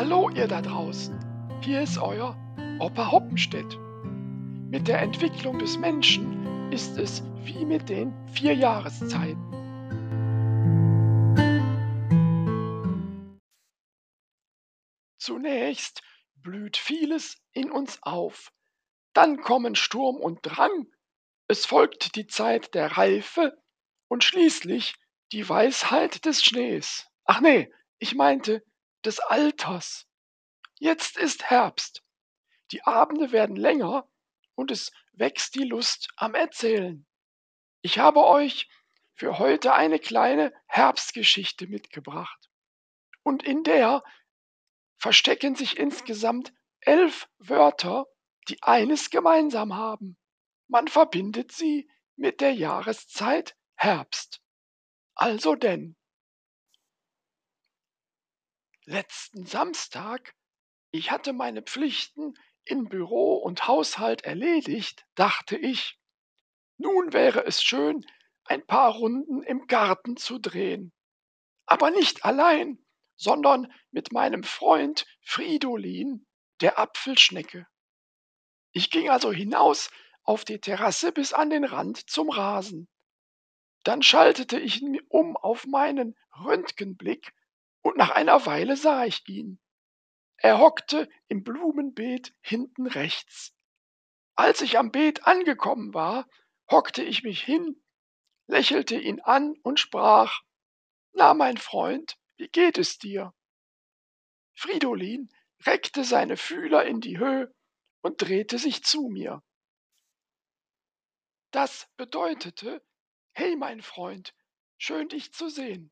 Hallo ihr da draußen, hier ist euer Opa Hoppenstedt. Mit der Entwicklung des Menschen ist es wie mit den vier Jahreszeiten. Zunächst blüht vieles in uns auf, dann kommen Sturm und Drang, es folgt die Zeit der Reife und schließlich die Weisheit des Schnees. Ach nee, ich meinte des Alters. Jetzt ist Herbst. Die Abende werden länger und es wächst die Lust am Erzählen. Ich habe euch für heute eine kleine Herbstgeschichte mitgebracht. Und in der verstecken sich insgesamt elf Wörter, die eines gemeinsam haben. Man verbindet sie mit der Jahreszeit Herbst. Also denn. Letzten Samstag, ich hatte meine Pflichten in Büro und Haushalt erledigt, dachte ich, nun wäre es schön, ein paar Runden im Garten zu drehen. Aber nicht allein, sondern mit meinem Freund Fridolin, der Apfelschnecke. Ich ging also hinaus auf die Terrasse bis an den Rand zum Rasen. Dann schaltete ich um auf meinen Röntgenblick und nach einer Weile sah ich ihn. Er hockte im Blumenbeet hinten rechts. Als ich am Beet angekommen war, hockte ich mich hin, lächelte ihn an und sprach Na, mein Freund, wie geht es dir? Fridolin reckte seine Fühler in die Höhe und drehte sich zu mir. Das bedeutete, hey mein Freund, schön dich zu sehen.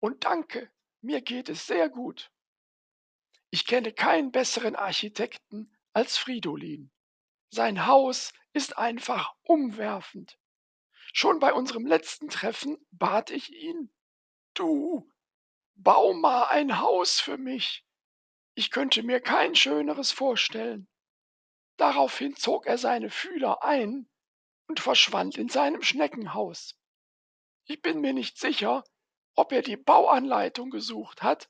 Und danke, mir geht es sehr gut. Ich kenne keinen besseren Architekten als Fridolin. Sein Haus ist einfach umwerfend. Schon bei unserem letzten Treffen bat ich ihn, du, bau mal ein Haus für mich. Ich könnte mir kein schöneres vorstellen. Daraufhin zog er seine Fühler ein und verschwand in seinem Schneckenhaus. Ich bin mir nicht sicher, ob er die Bauanleitung gesucht hat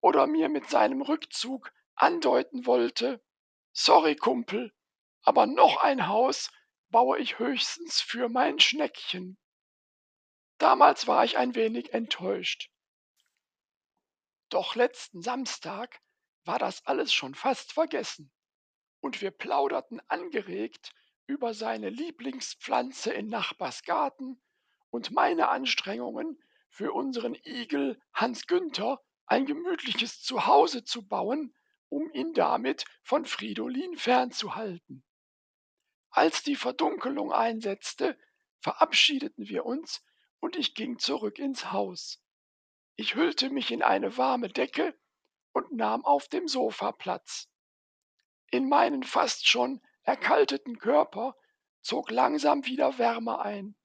oder mir mit seinem Rückzug andeuten wollte, sorry Kumpel, aber noch ein Haus baue ich höchstens für mein Schneckchen. Damals war ich ein wenig enttäuscht. Doch letzten Samstag war das alles schon fast vergessen, und wir plauderten angeregt über seine Lieblingspflanze in Nachbars Garten und meine Anstrengungen, für unseren Igel Hans Günther ein gemütliches Zuhause zu bauen, um ihn damit von Fridolin fernzuhalten. Als die Verdunkelung einsetzte, verabschiedeten wir uns und ich ging zurück ins Haus. Ich hüllte mich in eine warme Decke und nahm auf dem Sofa Platz. In meinen fast schon erkalteten Körper zog langsam wieder Wärme ein.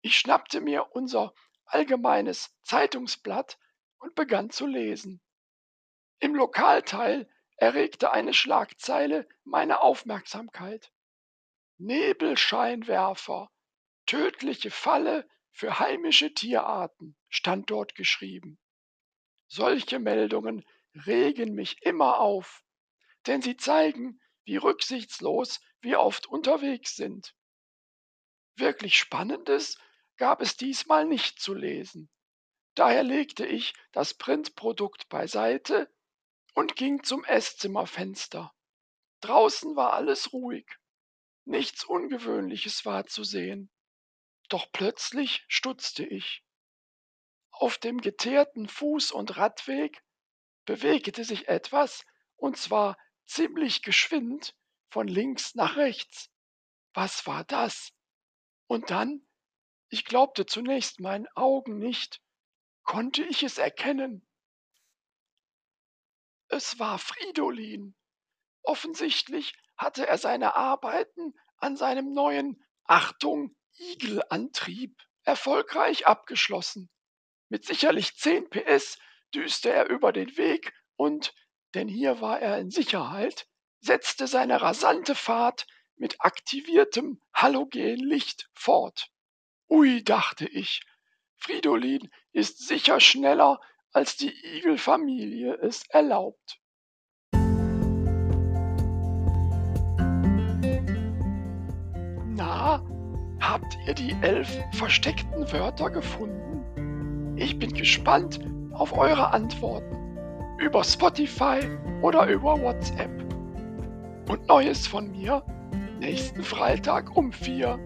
Ich schnappte mir unser allgemeines Zeitungsblatt und begann zu lesen. Im Lokalteil erregte eine Schlagzeile meine Aufmerksamkeit. Nebelscheinwerfer, tödliche Falle für heimische Tierarten, stand dort geschrieben. Solche Meldungen regen mich immer auf, denn sie zeigen, wie rücksichtslos wir oft unterwegs sind. Wirklich Spannendes gab es diesmal nicht zu lesen. Daher legte ich das Printprodukt beiseite und ging zum Esszimmerfenster. Draußen war alles ruhig. Nichts Ungewöhnliches war zu sehen. Doch plötzlich stutzte ich. Auf dem geteerten Fuß- und Radweg bewegte sich etwas, und zwar ziemlich geschwind von links nach rechts. Was war das? Und dann, ich glaubte zunächst meinen Augen nicht, konnte ich es erkennen. Es war Fridolin. Offensichtlich hatte er seine Arbeiten an seinem neuen Achtung Igelantrieb erfolgreich abgeschlossen. Mit sicherlich 10 PS düste er über den Weg und, denn hier war er in Sicherheit, setzte seine rasante Fahrt mit aktiviertem Halogenlicht fort. Ui, dachte ich, Fridolin ist sicher schneller, als die Igelfamilie es erlaubt. Na, habt ihr die elf versteckten Wörter gefunden? Ich bin gespannt auf eure Antworten über Spotify oder über WhatsApp. Und Neues von mir nächsten Freitag um vier.